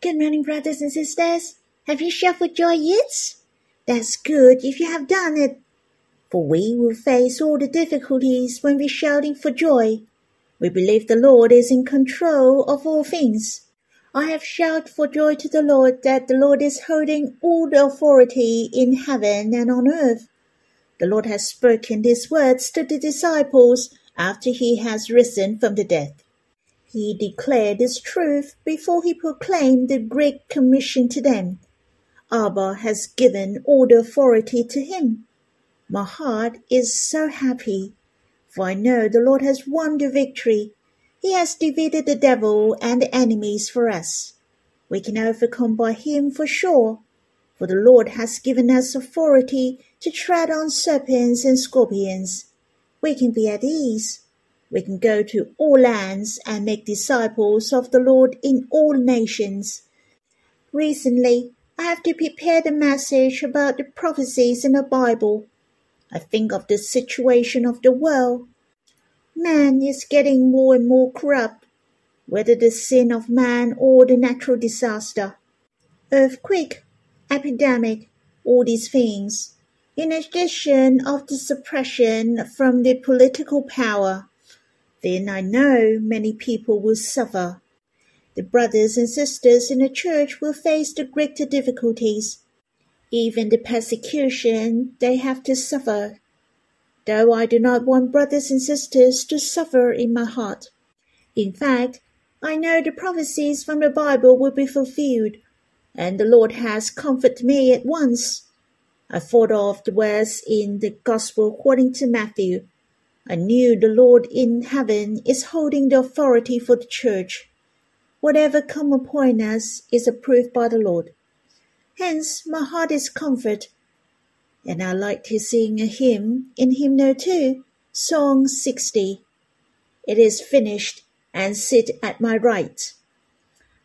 Good morning, brothers and sisters. Have you for joy yet? That's good if you have done it. For we will face all the difficulties when we're shouting for joy. We believe the Lord is in control of all things. I have shouted for joy to the Lord that the Lord is holding all the authority in heaven and on earth. The Lord has spoken these words to the disciples after he has risen from the dead. He declared this truth before he proclaimed the Great Commission to them. Abba has given all the authority to him. My heart is so happy, for I know the Lord has won the victory. He has defeated the devil and the enemies for us. We can overcome by him for sure, for the Lord has given us authority to tread on serpents and scorpions. We can be at ease. We can go to all lands and make disciples of the Lord in all nations. Recently, I have to prepare the message about the prophecies in the Bible. I think of the situation of the world. Man is getting more and more corrupt, whether the sin of man or the natural disaster. Earthquake, epidemic, all these things in addition of the suppression from the political power, then I know many people will suffer. The brothers and sisters in the church will face the greater difficulties, even the persecution they have to suffer, though I do not want brothers and sisters to suffer in my heart. In fact, I know the prophecies from the Bible will be fulfilled, and the Lord has comforted me at once I thought of the words in the Gospel according to Matthew. I knew the Lord in heaven is holding the authority for the church. Whatever come upon us is approved by the Lord. Hence my heart is comfort. And I like to sing a hymn in hymn hymnal two, Song 60. It is finished and sit at my right.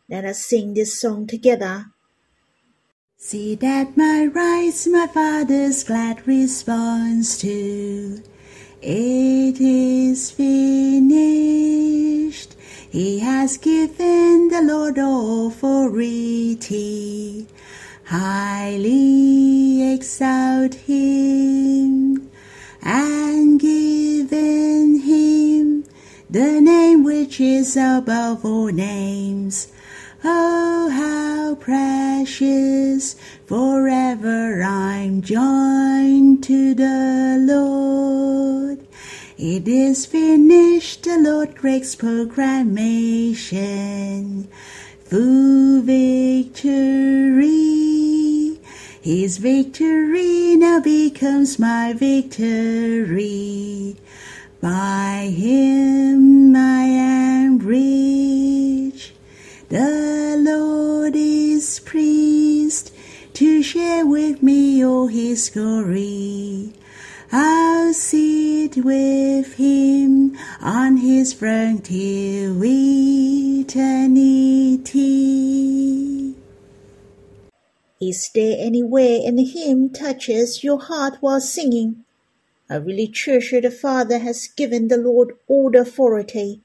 Let us sing this song together. See that my rights, my father's glad response to. It is finished. He has given the Lord authority. Highly exalt him and given him the name which is above all names Oh, how precious forever I'm joined to the Lord. It is finished, the Lord makes proclamation. Full victory. His victory now becomes my victory. By him I am rich. The Lord is pleased to share with me all his glory. I'll sit with him on his throne till eternity. Is there anywhere in the hymn touches your heart while singing? I really treasure the Father has given the Lord all the authority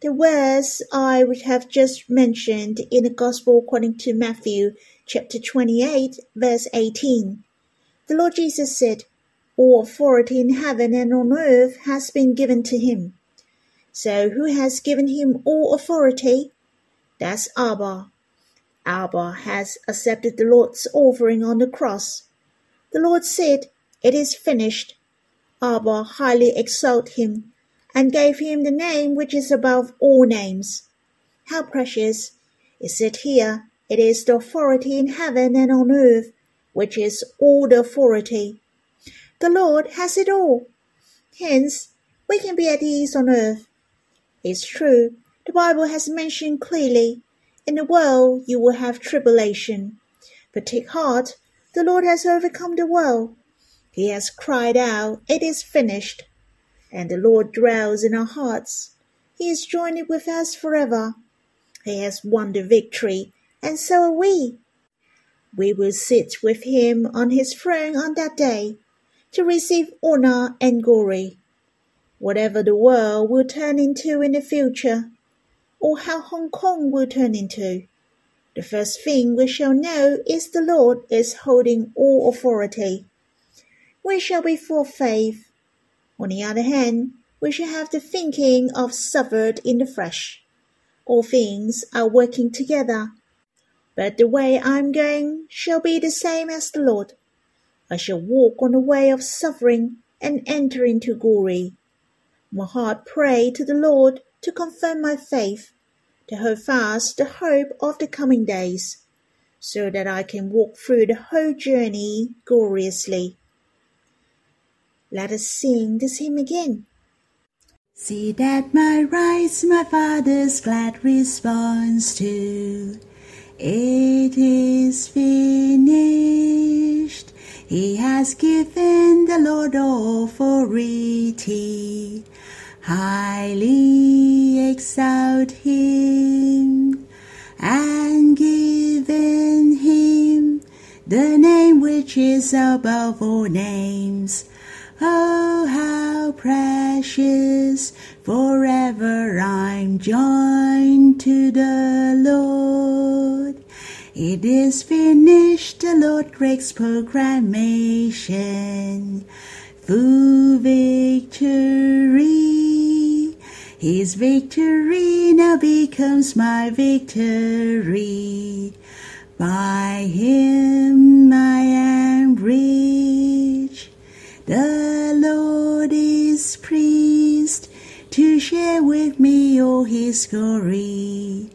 the words I would have just mentioned in the Gospel according to Matthew chapter 28, verse 18. The Lord Jesus said, All authority in heaven and on earth has been given to him. So who has given him all authority? That's Abba. Abba has accepted the Lord's offering on the cross. The Lord said, It is finished. Abba highly exalted him and gave him the name which is above all names. How precious is it here! It is the authority in heaven and on earth, which is all the authority. The Lord has it all. Hence, we can be at ease on earth. It's true, the Bible has mentioned clearly, in the world you will have tribulation. But take heart, the Lord has overcome the world. He has cried out, It is finished and the Lord dwells in our hearts. He is joined with us forever. He has won the victory, and so are we. We will sit with him on his throne on that day to receive honor and glory. Whatever the world will turn into in the future, or how Hong Kong will turn into, The first thing we shall know is the Lord is holding all authority. We shall be full of faith. On the other hand, we shall have the thinking of suffered in the flesh. All things are working together. But the way I am going shall be the same as the Lord. I shall walk on the way of suffering and enter into glory. My heart pray to the Lord to confirm my faith, to hold fast the hope of the coming days, so that I can walk through the whole journey gloriously. Let us sing this hymn again. See that my rights my father's glad response to. It is finished. He has given the Lord authority. Highly exalt him and given him the name which is above all names. Oh, how precious forever I'm joined to the Lord. It is finished, the Lord makes proclamation. Full victory. His victory now becomes my victory. By him I am rich. The Lord is pleased to share with me all his glory.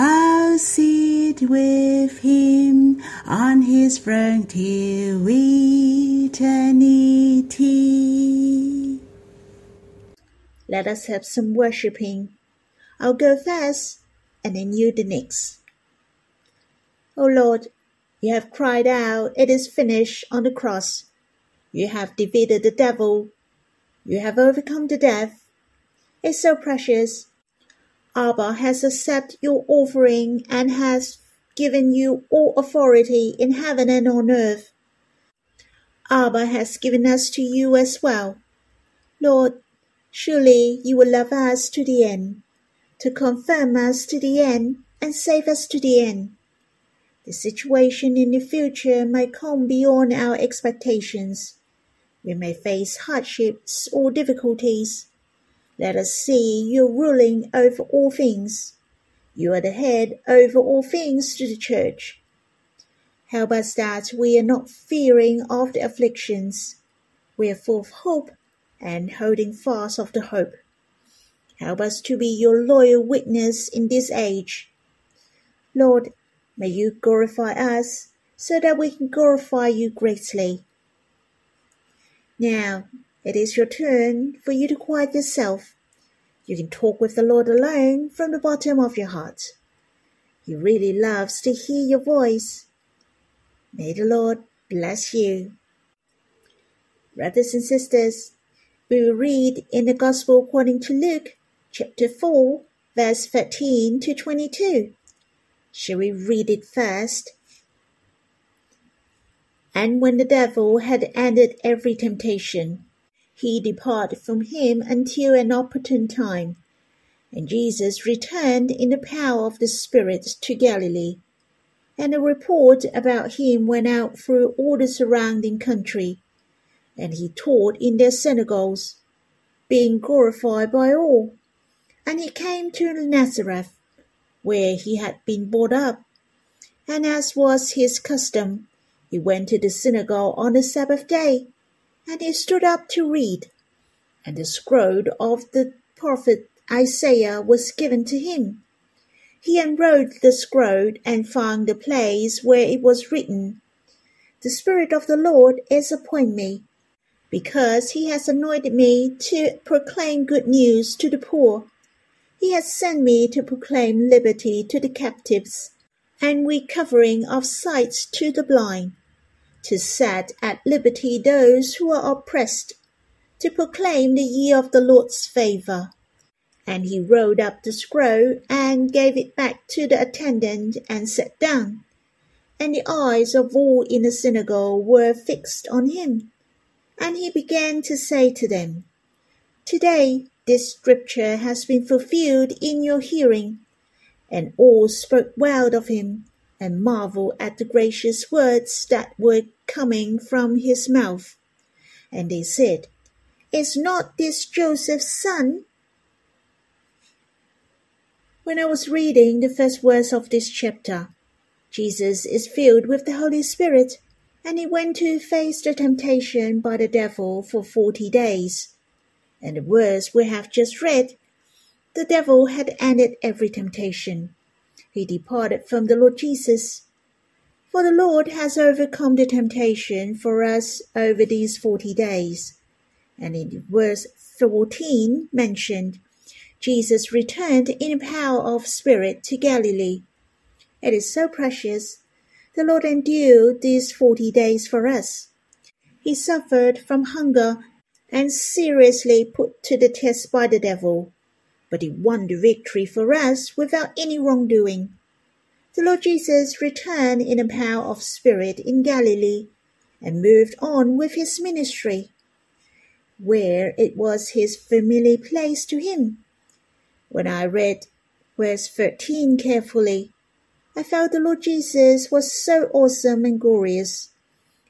I'll sit with him on his throne till eternity. Let us have some worshipping. I'll go first, and then you the next. O Lord, you have cried out, It is finished on the cross. You have defeated the devil. You have overcome the death. It's so precious. Abba has accepted your offering and has given you all authority in heaven and on earth. Abba has given us to you as well. Lord, surely you will love us to the end, to confirm us to the end, and save us to the end. The situation in the future may come beyond our expectations. We may face hardships or difficulties. Let us see you ruling over all things. You are the head over all things to the church. Help us that we are not fearing of the afflictions. We are full of hope and holding fast of the hope. Help us to be your loyal witness in this age. Lord, may you glorify us so that we can glorify you greatly. Now, it is your turn for you to quiet yourself. You can talk with the Lord alone from the bottom of your heart. He really loves to hear your voice. May the Lord bless you. Brothers and sisters, we will read in the Gospel according to Luke, chapter 4, verse 13 to 22. Shall we read it first? And when the devil had ended every temptation, he departed from him until an opportune time. And Jesus returned in the power of the Spirit to Galilee. And a report about him went out through all the surrounding country. And he taught in their synagogues, being glorified by all. And he came to Nazareth, where he had been brought up. And as was his custom, he went to the synagogue on the Sabbath day, and he stood up to read. And the scroll of the prophet Isaiah was given to him. He unrolled the scroll and found the place where it was written, The Spirit of the Lord is upon me, because he has anointed me to proclaim good news to the poor. He has sent me to proclaim liberty to the captives and recovering of sight to the blind, to set at liberty those who are oppressed, to proclaim the year of the Lord's favor. And he rolled up the scroll and gave it back to the attendant and sat down. And the eyes of all in the synagogue were fixed on him. And he began to say to them, Today this scripture has been fulfilled in your hearing. And all spoke well of him and marveled at the gracious words that were coming from his mouth. And they said, Is not this Joseph's son? When I was reading the first verse of this chapter, Jesus is filled with the Holy Spirit, and he went to face the temptation by the devil for forty days. And the verse we have just read, the devil had ended every temptation. He departed from the Lord Jesus. For the Lord has overcome the temptation for us over these forty days. And in verse 14 mentioned, Jesus returned in power of spirit to Galilee. It is so precious. The Lord endured these forty days for us. He suffered from hunger and seriously put to the test by the devil, but he won the victory for us without any wrongdoing. The Lord Jesus returned in the power of spirit in Galilee and moved on with his ministry, where it was his familiar place to him. When I read verse 13 carefully, I felt the Lord Jesus was so awesome and glorious.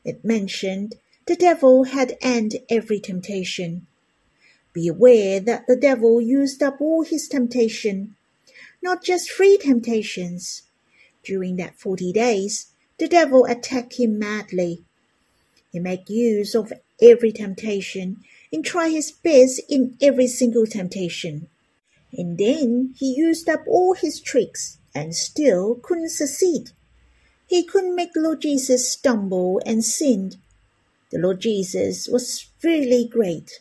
It mentioned the devil had ended every temptation. Be aware that the devil used up all his temptation, not just three temptations. During that forty days, the devil attacked him madly. He made use of every temptation and tried his best in every single temptation. And then he used up all his tricks and still couldn't succeed. He couldn't make Lord Jesus stumble and sin. The Lord Jesus was really great.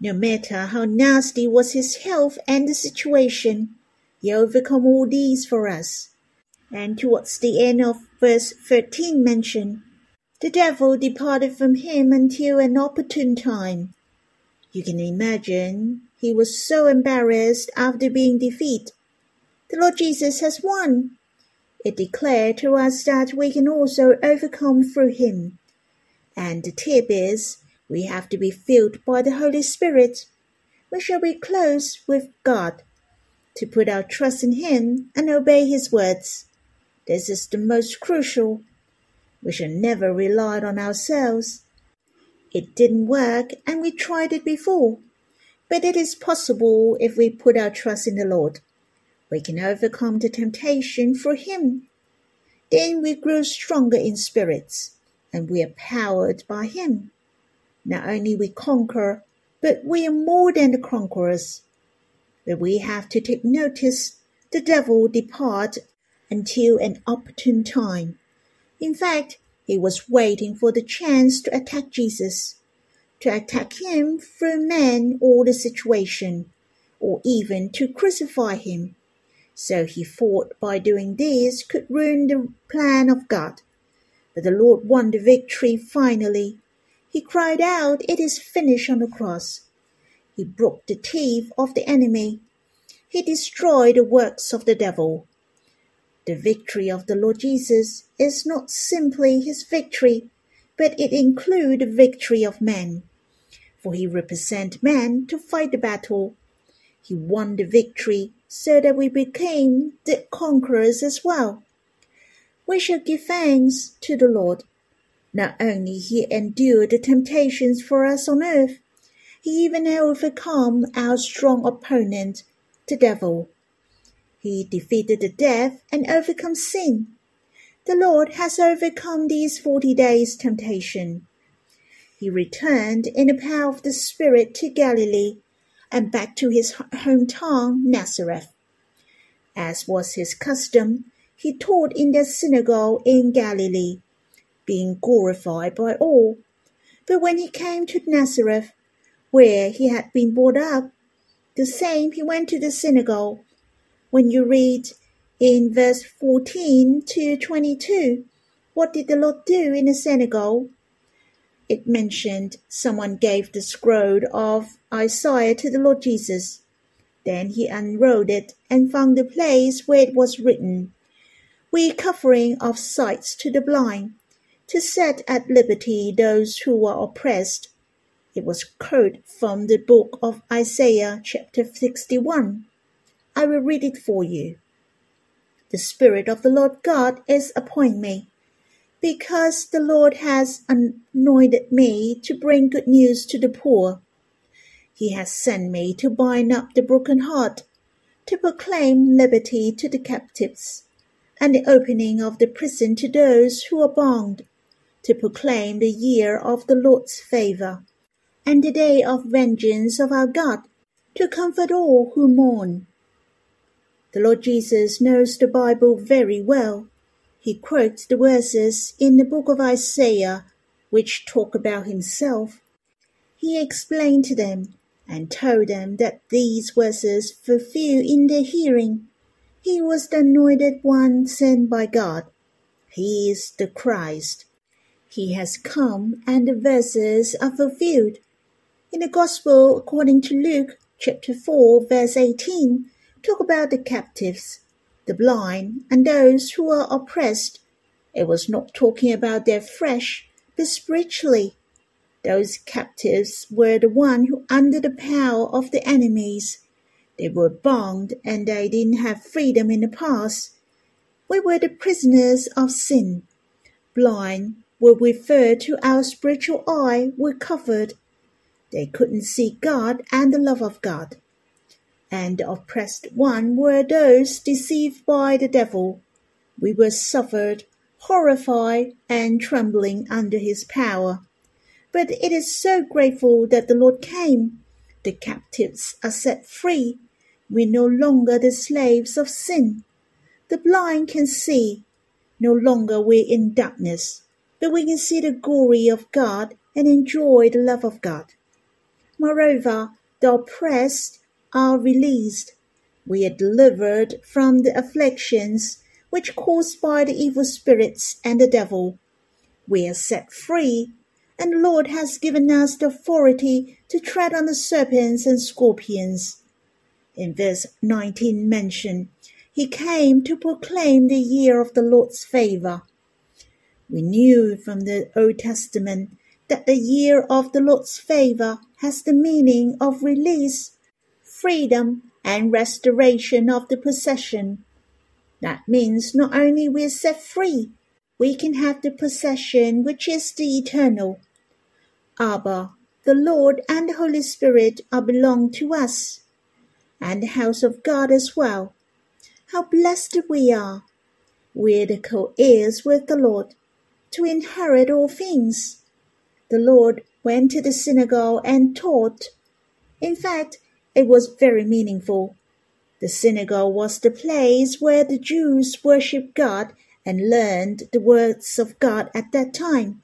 No matter how nasty was his health and the situation, he overcome all these for us. And towards the end of verse 13 mention, the devil departed from him until an opportune time. You can imagine he was so embarrassed after being defeated. The Lord Jesus has won. It declared to us that we can also overcome through him. And the tip is we have to be filled by the Holy Spirit. We shall be close with God to put our trust in him and obey his words. This is the most crucial. We shall never rely on ourselves. It didn't work and we tried it before. But it is possible if we put our trust in the Lord. We can overcome the temptation for Him. Then we grow stronger in spirits, and we are powered by Him. Not only we conquer, but we are more than the conquerors. But we have to take notice the devil depart until an opportune time. In fact, he was waiting for the chance to attack Jesus to attack him through man or the situation, or even to crucify him. So he thought by doing this could ruin the plan of God. But the Lord won the victory finally. He cried out, It is finished on the cross. He broke the teeth of the enemy. He destroyed the works of the devil. The victory of the Lord Jesus is not simply his victory, but it includes the victory of man for he represent man to fight the battle. He won the victory so that we became the conquerors as well. We shall give thanks to the Lord. Not only he endured the temptations for us on earth, he even overcome our strong opponent, the devil. He defeated the death and overcome sin. The Lord has overcome these forty days' temptation he returned in the power of the Spirit to Galilee and back to his hometown, Nazareth. As was his custom, he taught in the synagogue in Galilee, being glorified by all. But when he came to Nazareth, where he had been brought up, the same he went to the synagogue. When you read in verse 14 to 22, what did the Lord do in the synagogue? it mentioned someone gave the scroll of Isaiah to the Lord Jesus. Then he unrolled it and found the place where it was written, We covering of sights to the blind, to set at liberty those who were oppressed. It was quoted from the book of Isaiah, chapter 61. I will read it for you. the Spirit of the Lord God is upon me, because the Lord has anointed me to bring good news to the poor. He has sent me to bind up the broken heart, to proclaim liberty to the captives, and the opening of the prison to those who are bound, to proclaim the year of the Lord's favor, and the day of vengeance of our God, to comfort all who mourn. The Lord Jesus knows the Bible very well. He quotes the verses in the book of Isaiah which talk about himself. He explained to them and told them that these verses fulfill in their hearing. He was the anointed one sent by God. He is the Christ. He has come and the verses are fulfilled. In the Gospel according to Luke chapter 4 verse 18 talk about the captives, the blind and those who are oppressed. It was not talking about their flesh, but spiritually. Those captives were the one who under the power of the enemies. They were bound and they didn't have freedom in the past. We were the prisoners of sin. Blind were referred to our spiritual eye were covered. They couldn't see God and the love of God. And the oppressed one were those deceived by the devil. We were suffered, horrified, and trembling under his power. But it is so grateful that the Lord came. The captives are set free. We're no longer the slaves of sin. The blind can see. No longer we're in darkness, but we can see the glory of God and enjoy the love of God. Moreover, the oppressed are released. We are delivered from the afflictions which caused by the evil spirits and the devil. We are set free and the Lord has given us the authority to tread on the serpents and scorpions. In verse 19 mentioned, he came to proclaim the year of the Lord's favor. We knew from the Old Testament that the year of the Lord's favor has the meaning of release, freedom, and restoration of the possession. That means not only we're set free, we can have the possession which is the eternal. Abba, the Lord and the Holy Spirit are belong to us, and the house of God as well. How blessed we are! We're the co-heirs with the Lord, to inherit all things. The Lord went to the synagogue and taught. In fact, it was very meaningful. The synagogue was the place where the Jews worshipped God and learned the words of God at that time.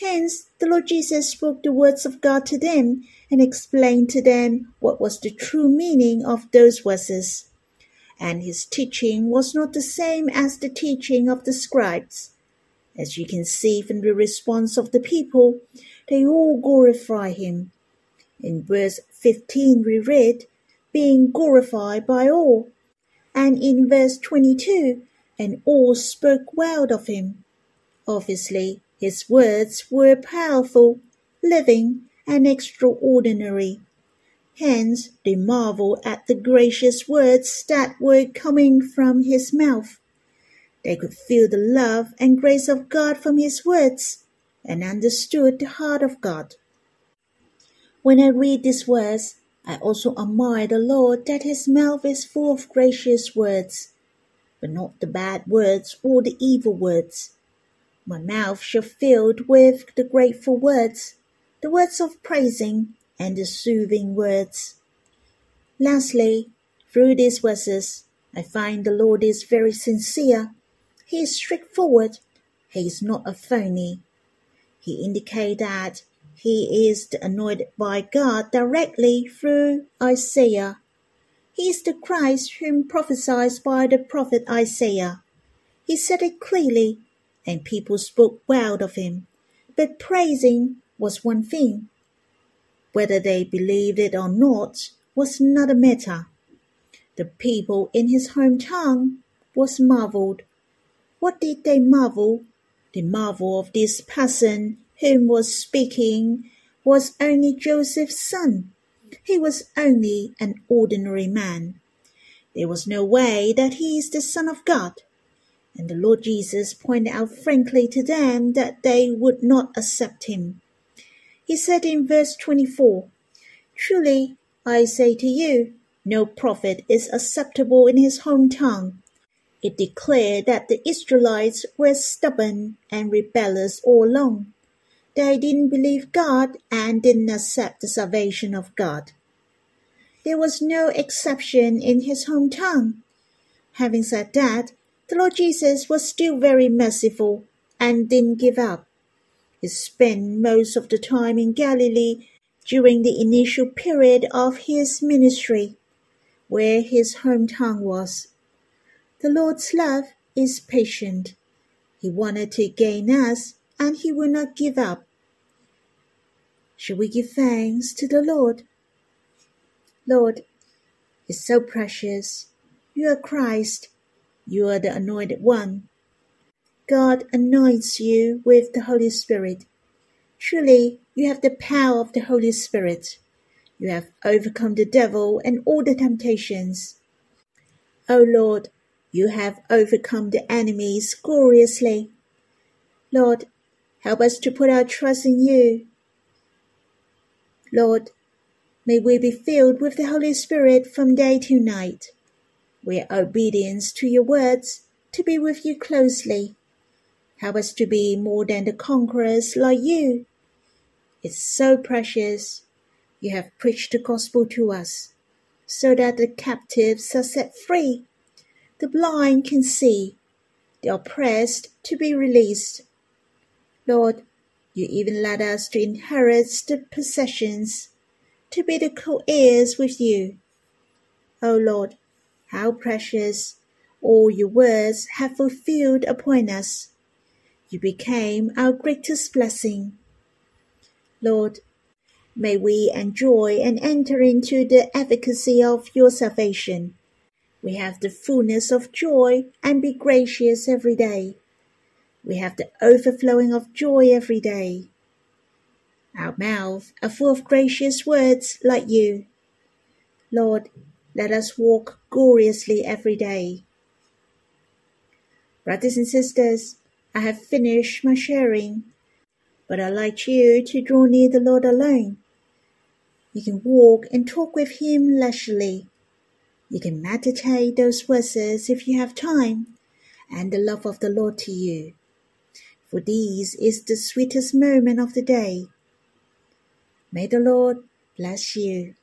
Hence, the Lord Jesus spoke the words of God to them and explained to them what was the true meaning of those verses. And his teaching was not the same as the teaching of the scribes. As you can see from the response of the people, they all glorify him. In verse 15 we read, being glorified by all. And in verse 22, and all spoke well of him. Obviously, his words were powerful, living, and extraordinary. Hence they marveled at the gracious words that were coming from his mouth. They could feel the love and grace of God from his words, and understood the heart of God. When I read these words, I also admire the Lord that his mouth is full of gracious words, but not the bad words or the evil words. My mouth shall filled with the grateful words, the words of praising and the soothing words. Lastly, through these verses, I find the Lord is very sincere. He is straightforward. He is not a phony. He indicates that he is anointed by God directly through Isaiah. He is the Christ whom prophesied by the prophet Isaiah. He said it clearly and people spoke well of him. But praising was one thing. Whether they believed it or not was another matter. The people in his hometown was marveled. What did they marvel? The marvel of this person whom was speaking was only Joseph's son. He was only an ordinary man. There was no way that he is the Son of God. And the Lord Jesus pointed out frankly to them that they would not accept him. He said in verse 24, Truly, I say to you, no prophet is acceptable in his home hometown. It declared that the Israelites were stubborn and rebellious all along. They didn't believe God and didn't accept the salvation of God. There was no exception in his hometown. Having said that, the Lord Jesus was still very merciful and didn't give up. He spent most of the time in Galilee during the initial period of his ministry, where his hometown was. The Lord's love is patient. He wanted to gain us, and he will not give up. Shall we give thanks to the Lord? Lord, it's so precious. You are Christ. You are the anointed one. God anoints you with the Holy Spirit. Truly, you have the power of the Holy Spirit. You have overcome the devil and all the temptations. O Lord, you have overcome the enemies gloriously. Lord, help us to put our trust in you. Lord, may we be filled with the Holy Spirit from day to night. We are obedience to your words to be with you closely. Help us to be more than the conquerors like you. It's so precious. You have preached the gospel to us so that the captives are set free the blind can see, the oppressed to be released. Lord, you even led us to inherit the possessions, to be the co-heirs with you. O Lord, how precious all your words have fulfilled upon us. You became our greatest blessing. Lord, may we enjoy and enter into the efficacy of your salvation we have the fullness of joy and be gracious every day. We have the overflowing of joy every day. Our mouths are full of gracious words like you. Lord, let us walk gloriously every day. Brothers and sisters, I have finished my sharing, but I'd like you to draw near the Lord alone. You can walk and talk with Him leisurely you can meditate those verses if you have time and the love of the Lord to you. For these is the sweetest moment of the day. May the Lord bless you.